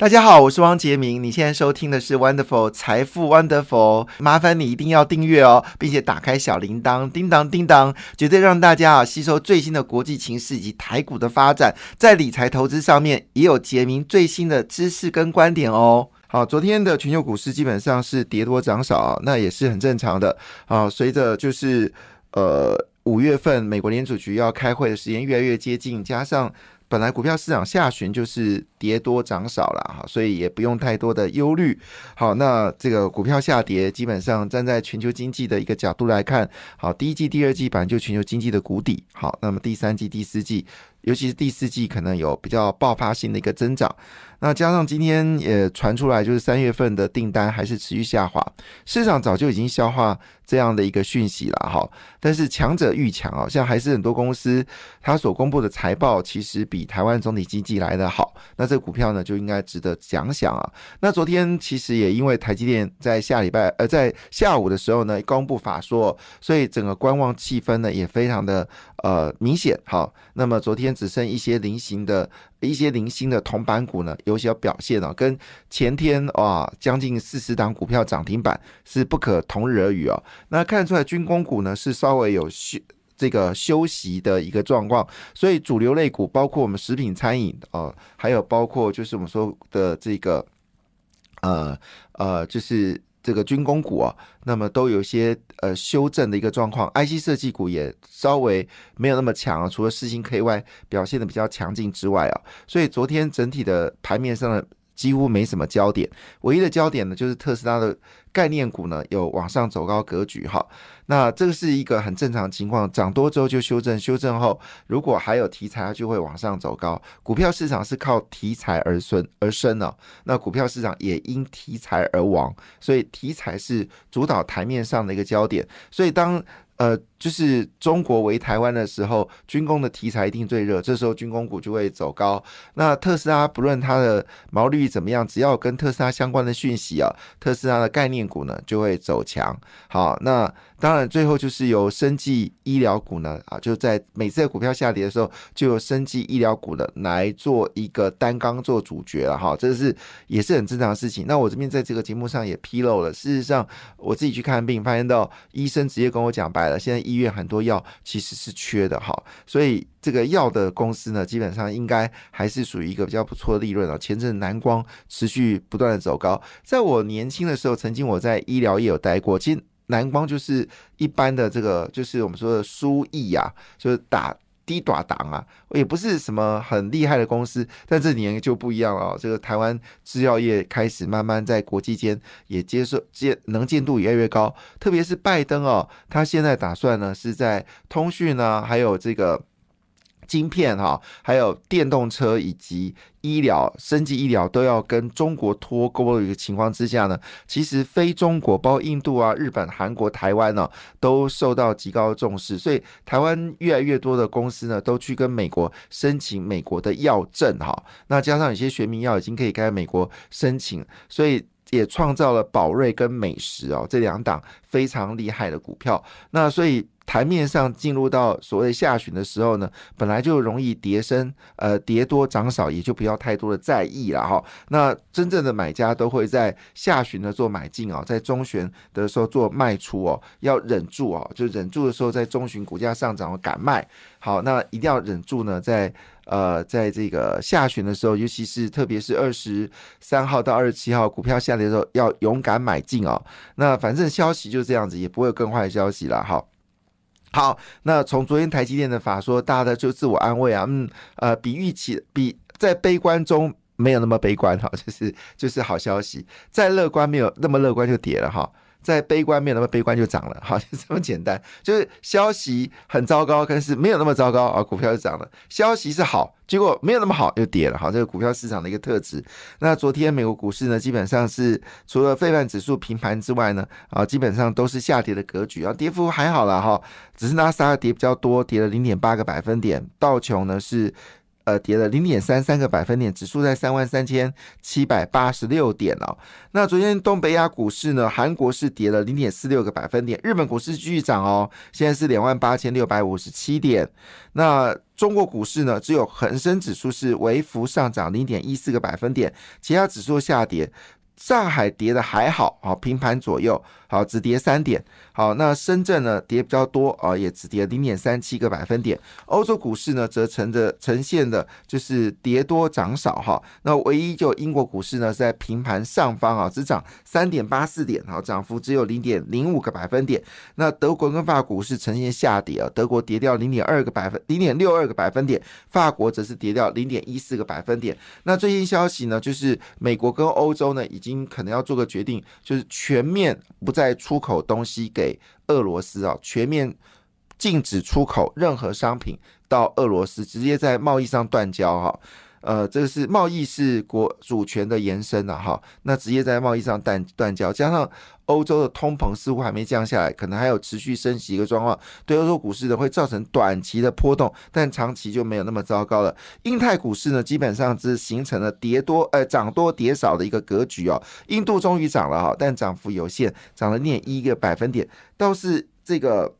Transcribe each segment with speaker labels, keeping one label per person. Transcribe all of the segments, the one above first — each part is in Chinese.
Speaker 1: 大家好，我是汪杰明。你现在收听的是 Wonderful 财富 Wonderful，麻烦你一定要订阅哦，并且打开小铃铛，叮当叮当，绝对让大家啊吸收最新的国际情势以及台股的发展，在理财投资上面也有杰明最新的知识跟观点哦。好，昨天的全球股市基本上是跌多涨少，那也是很正常的好。随着就是呃五月份美国联储局要开会的时间越来越接近，加上本来股票市场下旬就是跌多涨少了哈，所以也不用太多的忧虑。好，那这个股票下跌，基本上站在全球经济的一个角度来看，好，第一季、第二季本来就全球经济的谷底，好，那么第三季、第四季，尤其是第四季可能有比较爆发性的一个增长。那加上今天也传出来，就是三月份的订单还是持续下滑，市场早就已经消化这样的一个讯息了哈。但是强者愈强啊，像还是很多公司它所公布的财报，其实比台湾总体经济来的好，那这股票呢就应该值得奖赏啊。那昨天其实也因为台积电在下礼拜呃在下午的时候呢公布法说，所以整个观望气氛呢也非常的呃明显。好，那么昨天只剩一些零星的。一些零星的铜板股呢，有些表现哦，跟前天哇将近四十档股票涨停板是不可同日而语哦。那看出来军工股呢是稍微有休这个休息的一个状况，所以主流类股包括我们食品餐饮哦，还有包括就是我们说的这个呃呃就是。这个军工股啊，那么都有一些呃修正的一个状况，IC 设计股也稍微没有那么强啊，除了四星 KY 表现的比较强劲之外啊，所以昨天整体的盘面上的。几乎没什么焦点，唯一的焦点呢就是特斯拉的概念股呢有往上走高格局哈，那这个是一个很正常情况，涨多之后就修正，修正后如果还有题材，它就会往上走高。股票市场是靠题材而生而生呢，那股票市场也因题材而亡，所以题材是主导台面上的一个焦点，所以当。呃，就是中国为台湾的时候，军工的题材一定最热，这时候军工股就会走高。那特斯拉不论它的毛利率怎么样，只要跟特斯拉相关的讯息啊，特斯拉的概念股呢就会走强。好，那。当然，最后就是由生技医疗股呢，啊，就在每次的股票下跌的时候，就由生技医疗股呢来做一个单刚做主角了哈，这是也是很正常的事情。那我这边在这个节目上也披露了，事实上我自己去看病，发现到医生直接跟我讲白了，现在医院很多药其实是缺的哈，所以这个药的公司呢，基本上应该还是属于一个比较不错的利润啊。前阵蓝光持续不断的走高，在我年轻的时候，曾经我在医疗业有待过，其实。蓝光就是一般的这个，就是我们说的输液啊，就是打低打档啊，也不是什么很厉害的公司。但这几年就不一样了，这个台湾制药业开始慢慢在国际间也接受见能见度越来越高。特别是拜登哦，他现在打算呢是在通讯呢，还有这个。晶片哈，还有电动车以及医疗、升级医疗都要跟中国脱钩的一个情况之下呢，其实非中国，包括印度啊、日本、韩国、台湾呢，都受到极高的重视。所以台湾越来越多的公司呢，都去跟美国申请美国的药证哈。那加上有些学名药已经可以跟美国申请，所以也创造了宝瑞跟美食哦这两档非常厉害的股票。那所以。台面上进入到所谓下旬的时候呢，本来就容易跌升，呃，跌多涨少，也就不要太多的在意了哈。那真正的买家都会在下旬呢做买进哦，在中旬的时候做卖出哦，要忍住哦，就忍住的时候在中旬股价上涨敢卖。好，那一定要忍住呢，在呃，在这个下旬的时候，尤其是特别是二十三号到二十七号股票下跌的时候，要勇敢买进哦。那反正消息就这样子，也不会有更坏的消息了哈。好，那从昨天台积电的法说，大家就自我安慰啊，嗯，呃，比预期比在悲观中没有那么悲观哈，就是就是好消息，再乐观没有那么乐观就跌了哈。在悲观面那么悲观就涨了，好，就这么简单。就是消息很糟糕，但是没有那么糟糕啊，股票就涨了。消息是好，结果没有那么好，又跌了。好，这个股票市场的一个特质。那昨天美国股市呢，基本上是除了费曼指数平盘之外呢，啊，基本上都是下跌的格局啊，跌幅还好了哈，只是纳斯达跌比较多，跌了零点八个百分点。道琼呢是。呃跌了零点三三个百分点，指数在三万三千七百八十六点哦。那昨天东北亚股市呢，韩国是跌了零点四六个百分点，日本股市继续涨哦，现在是两万八千六百五十七点。那中国股市呢，只有恒生指数是微幅上涨零点一四个百分点，其他指数下跌。上海跌的还好，啊平盘左右，好只跌三点。好，那深圳呢跌比较多啊，也只跌零点三七个百分点。欧洲股市呢则呈着呈现的就是跌多涨少哈。那唯一就英国股市呢是在平盘上方啊，只涨三点八四点，好涨幅只有零点零五个百分点。那德国跟法股市呈现下跌啊，德国跌掉零点二个百分零点六二个百分点，法国则是跌掉零点一四个百分点。那最新消息呢，就是美国跟欧洲呢已经。可能要做个决定，就是全面不再在出口东西给俄罗斯啊，全面禁止出口任何商品到俄罗斯，直接在贸易上断交哈。呃，这个是贸易是国主权的延伸了哈，那直接在贸易上断断交，加上欧洲的通膨似乎还没降下来，可能还有持续升息一个状况，对欧洲股市呢会造成短期的波动，但长期就没有那么糟糕了。印太股市呢基本上是形成了跌多呃涨多跌少的一个格局哦，印度终于涨了哈，但涨幅有限，涨了零一个百分点，倒是这个。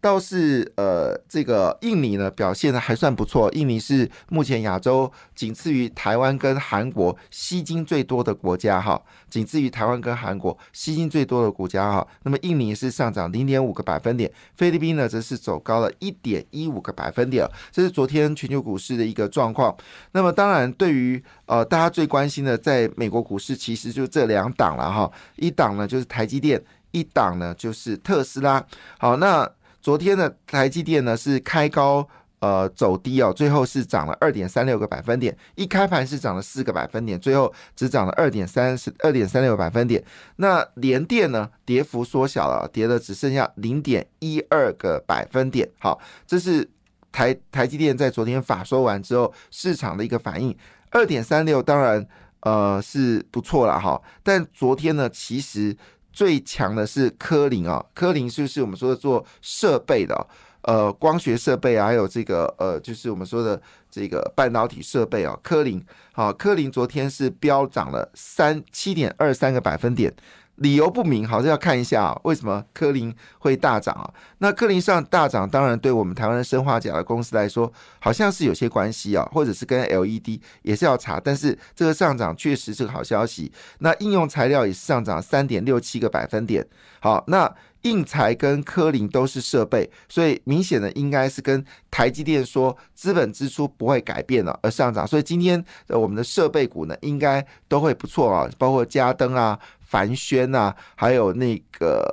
Speaker 1: 倒是呃，这个印尼呢表现的还算不错。印尼是目前亚洲仅次于台湾跟韩国吸金最多的国家哈，仅次于台湾跟韩国吸金最多的国家哈。那么印尼是上涨零点五个百分点，菲律宾呢则是走高了一点一五个百分点。这是昨天全球股市的一个状况。那么当然，对于呃大家最关心的，在美国股市其实就这两档了哈，一档呢就是台积电，一档呢就是特斯拉。好，那。昨天的台积电呢是开高呃走低哦，最后是涨了二点三六个百分点，一开盘是涨了四个百分点，最后只涨了二点三十二点三六个百分点。那联电呢跌幅缩小了，跌了只剩下零点一二个百分点。好，这是台台积电在昨天法说完之后市场的一个反应，二点三六当然呃是不错了哈，但昨天呢其实。最强的是科林啊，科林就是我们说的做设备的，呃，光学设备啊，还有这个呃，就是我们说的这个半导体设备啊，科林，好，科林昨天是飙涨了三七点二三个百分点。理由不明，好像要看一下啊，为什么科林会大涨啊？那科林上大涨，当然对我们台湾的生化甲的公司来说，好像是有些关系啊，或者是跟 LED 也是要查。但是这个上涨确实是个好消息。那应用材料也是上涨三点六七个百分点。好，那应材跟科林都是设备，所以明显的应该是跟台积电说资本支出不会改变了而上涨。所以今天我们的设备股呢，应该都会不错啊，包括嘉登啊。凡轩呐，还有那个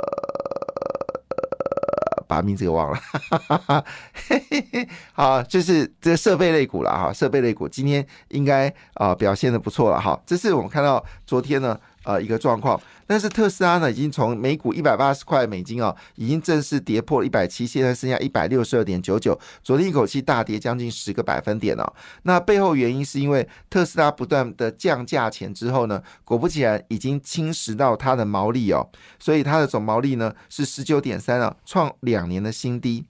Speaker 1: 把名字给忘了，好，就是这设备类股了哈，设备类股今天应该啊表现的不错了哈，这是我们看到昨天呢。呃，一个状况，但是特斯拉呢，已经从每股一百八十块美金哦，已经正式跌破一百七，现在剩下一百六十二点九九，昨天一口气大跌将近十个百分点哦。那背后原因是因为特斯拉不断的降价钱之后呢，果不其然已经侵蚀到它的毛利哦，所以它的总毛利呢是十九点三啊，创两年的新低。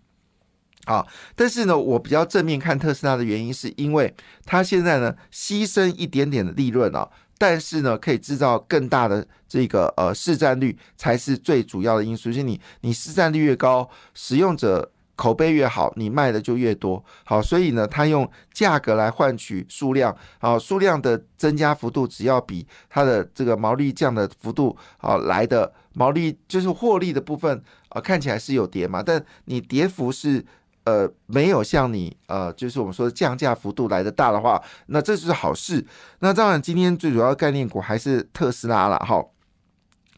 Speaker 1: 啊，但是呢，我比较正面看特斯拉的原因，是因为它现在呢牺牲一点点的利润哦。但是呢，可以制造更大的这个呃市占率才是最主要的因素。就是你你市占率越高，使用者口碑越好，你卖的就越多。好，所以呢，它用价格来换取数量，好，数量的增加幅度只要比它的这个毛利降的幅度好来的毛利就是获利的部分啊，看起来是有跌嘛，但你跌幅是。呃，没有像你呃，就是我们说的降价幅度来得大的话，那这是好事。那当然，今天最主要概念股还是特斯拉了哈。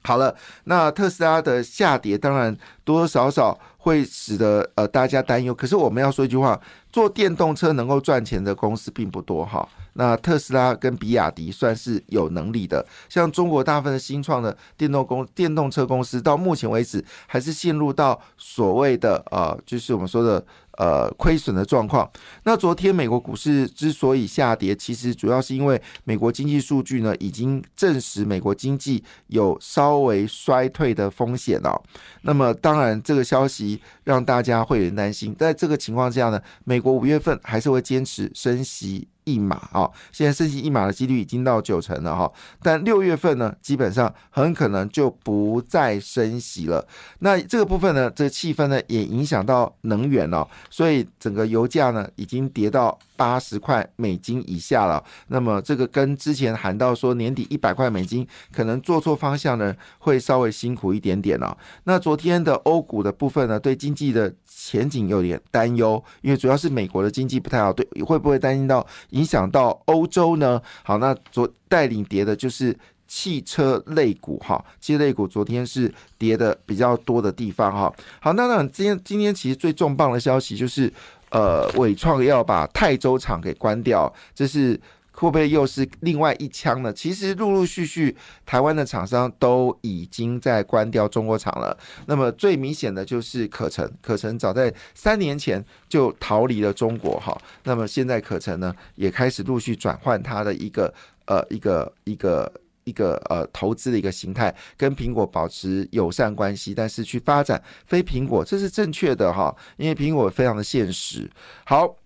Speaker 1: 好了，那特斯拉的下跌，当然多多少少会使得呃大家担忧。可是我们要说一句话。做电动车能够赚钱的公司并不多哈，那特斯拉跟比亚迪算是有能力的。像中国大部分的新创的电动公电动车公司，到目前为止还是陷入到所谓的呃，就是我们说的呃亏损的状况。那昨天美国股市之所以下跌，其实主要是因为美国经济数据呢已经证实美国经济有稍微衰退的风险了。那么当然这个消息让大家会有点担心。在这个情况下呢，美国五月份还是会坚持升息。一码啊，现在升息一码的几率已经到九成了哈，但六月份呢，基本上很可能就不再升息了。那这个部分呢，这个气氛呢，也影响到能源了，所以整个油价呢，已经跌到。八十块美金以下了，那么这个跟之前喊到说年底一百块美金，可能做错方向呢，会稍微辛苦一点点了。那昨天的欧股的部分呢，对经济的前景有点担忧，因为主要是美国的经济不太好，对会不会担心到影响到欧洲呢？好，那昨带领跌的就是汽车类股哈，汽车类股昨天是跌的比较多的地方哈。好，那那今天今天其实最重磅的消息就是。呃，伟创要把泰州厂给关掉，这是会不会又是另外一枪呢？其实陆陆续续，台湾的厂商都已经在关掉中国厂了。那么最明显的就是可成，可成早在三年前就逃离了中国哈。那么现在可成呢，也开始陆续转换它的一个呃一个一个。一个呃投资的一个形态，跟苹果保持友善关系，但是去发展非苹果，这是正确的哈，因为苹果非常的现实。好，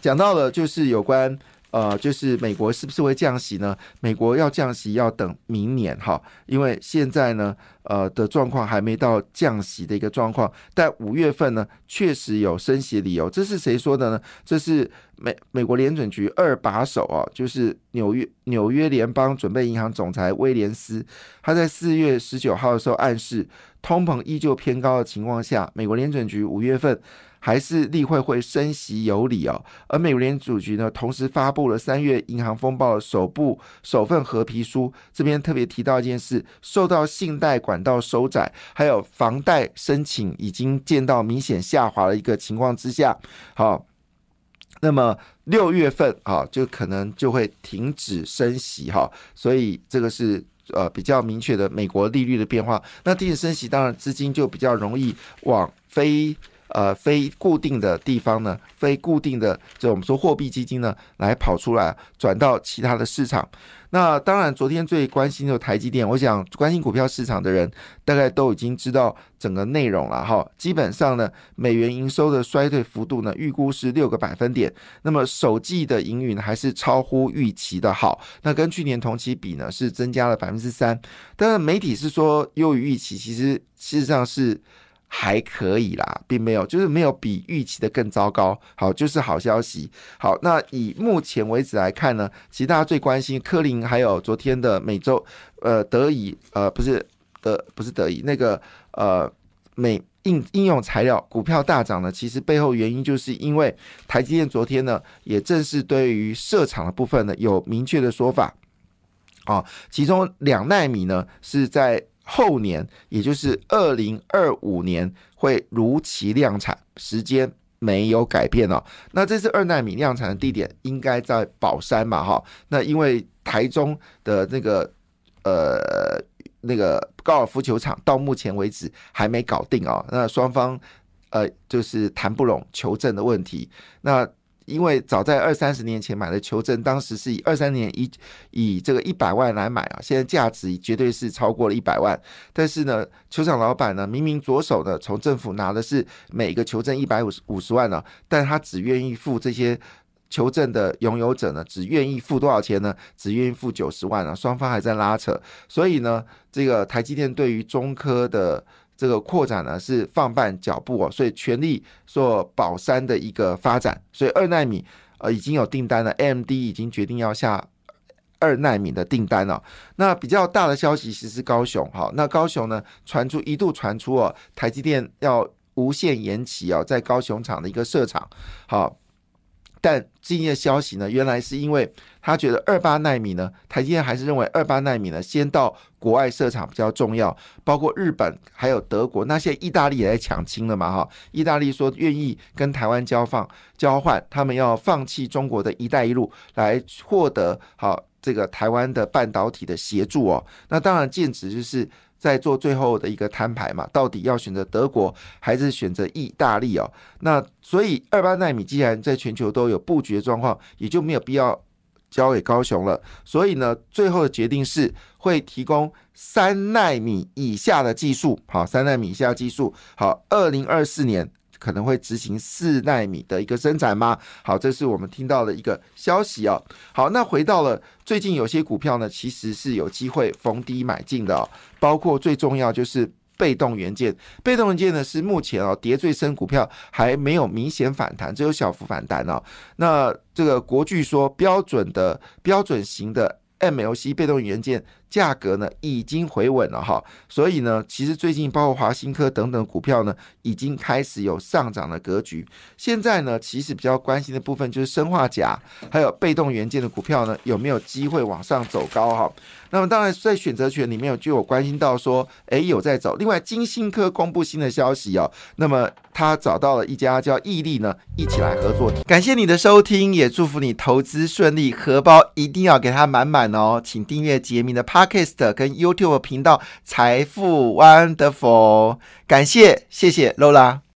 Speaker 1: 讲到了就是有关。呃，就是美国是不是会降息呢？美国要降息要等明年哈，因为现在呢，呃的状况还没到降息的一个状况。但五月份呢，确实有升息理由。这是谁说的呢？这是美美国联准局二把手啊，就是纽约纽约联邦准备银行总裁威廉斯，他在四月十九号的时候暗示，通膨依旧偏高的情况下，美国联准局五月份。还是例会会升息有理哦，而美联储局呢，同时发布了三月银行风暴的首部首份合皮书，这边特别提到一件事，受到信贷管道收窄，还有房贷申请已经见到明显下滑的一个情况之下，好，那么六月份啊，就可能就会停止升息哈，所以这个是呃比较明确的美国利率的变化，那停止升息，当然资金就比较容易往非。呃，非固定的地方呢，非固定的，就我们说货币基金呢，来跑出来，转到其他的市场。那当然，昨天最关心的台积电，我想关心股票市场的人，大概都已经知道整个内容了哈。基本上呢，美元营收的衰退幅度呢，预估是六个百分点。那么首季的营运还是超乎预期的好，那跟去年同期比呢，是增加了百分之三。但是媒体是说优于预期，其实事实上是。还可以啦，并没有，就是没有比预期的更糟糕。好，就是好消息。好，那以目前为止来看呢，其实大家最关心科林，还有昨天的美洲，呃，德以，呃，不是德，不是德以，那个呃，美应应用材料股票大涨呢，其实背后原因就是因为台积电昨天呢，也正是对于设厂的部分呢有明确的说法。啊，其中两纳米呢是在。后年，也就是二零二五年会如期量产，时间没有改变哦。那这次二纳米量产的地点应该在宝山嘛？哈，那因为台中的那个呃那个高尔夫球场到目前为止还没搞定哦。那双方呃就是谈不拢求证的问题。那因为早在二三十年前买的球证，当时是以二三年一以这个一百万来买啊，现在价值绝对是超过了一百万。但是呢，球场老板呢，明明左手呢从政府拿的是每个球证一百五十五十万呢，但他只愿意付这些球证的拥有者呢，只愿意付多少钱呢？只愿意付九十万啊，双方还在拉扯。所以呢，这个台积电对于中科的。这个扩展呢是放慢脚步哦，所以全力做宝山的一个发展，所以二纳米呃已经有订单了，AMD 已经决定要下二纳米的订单了。那比较大的消息其实是高雄，好，那高雄呢传出一度传出哦，台积电要无限延期哦，在高雄厂的一个设厂，好。但今天的消息呢，原来是因为他觉得二八纳米呢，台积电还是认为二八纳米呢，先到国外设厂比较重要，包括日本还有德国，那现在意大利也在抢亲了嘛哈，意大利说愿意跟台湾交放交换，他们要放弃中国的一带一路来获得好这个台湾的半导体的协助哦，那当然剑指就是。在做最后的一个摊牌嘛，到底要选择德国还是选择意大利哦？那所以二八纳米既然在全球都有布局的状况，也就没有必要交给高雄了。所以呢，最后的决定是会提供三纳米以下的技术，好，三纳米以下技术，好，二零二四年。可能会执行四纳米的一个生产吗？好，这是我们听到的一个消息哦。好，那回到了最近有些股票呢，其实是有机会逢低买进的哦。包括最重要就是被动元件，被动元件呢是目前哦跌最深股票还没有明显反弹，只有小幅反弹哦。那这个国巨说标准的标准型的 MLC 被动元件。价格呢已经回稳了哈，所以呢，其实最近包括华新科等等股票呢，已经开始有上涨的格局。现在呢，其实比较关心的部分就是生化钾还有被动元件的股票呢，有没有机会往上走高哈？那么当然在选择权里面就有关心到说，哎，有在走。另外，金星科公布新的消息哦，那么他找到了一家叫毅力呢，一起来合作。感谢你的收听，也祝福你投资顺利，荷包一定要给它满满哦。请订阅杰明的 p Podcast 跟 YouTube 频道财富 Wonderful，感谢谢谢 Lola。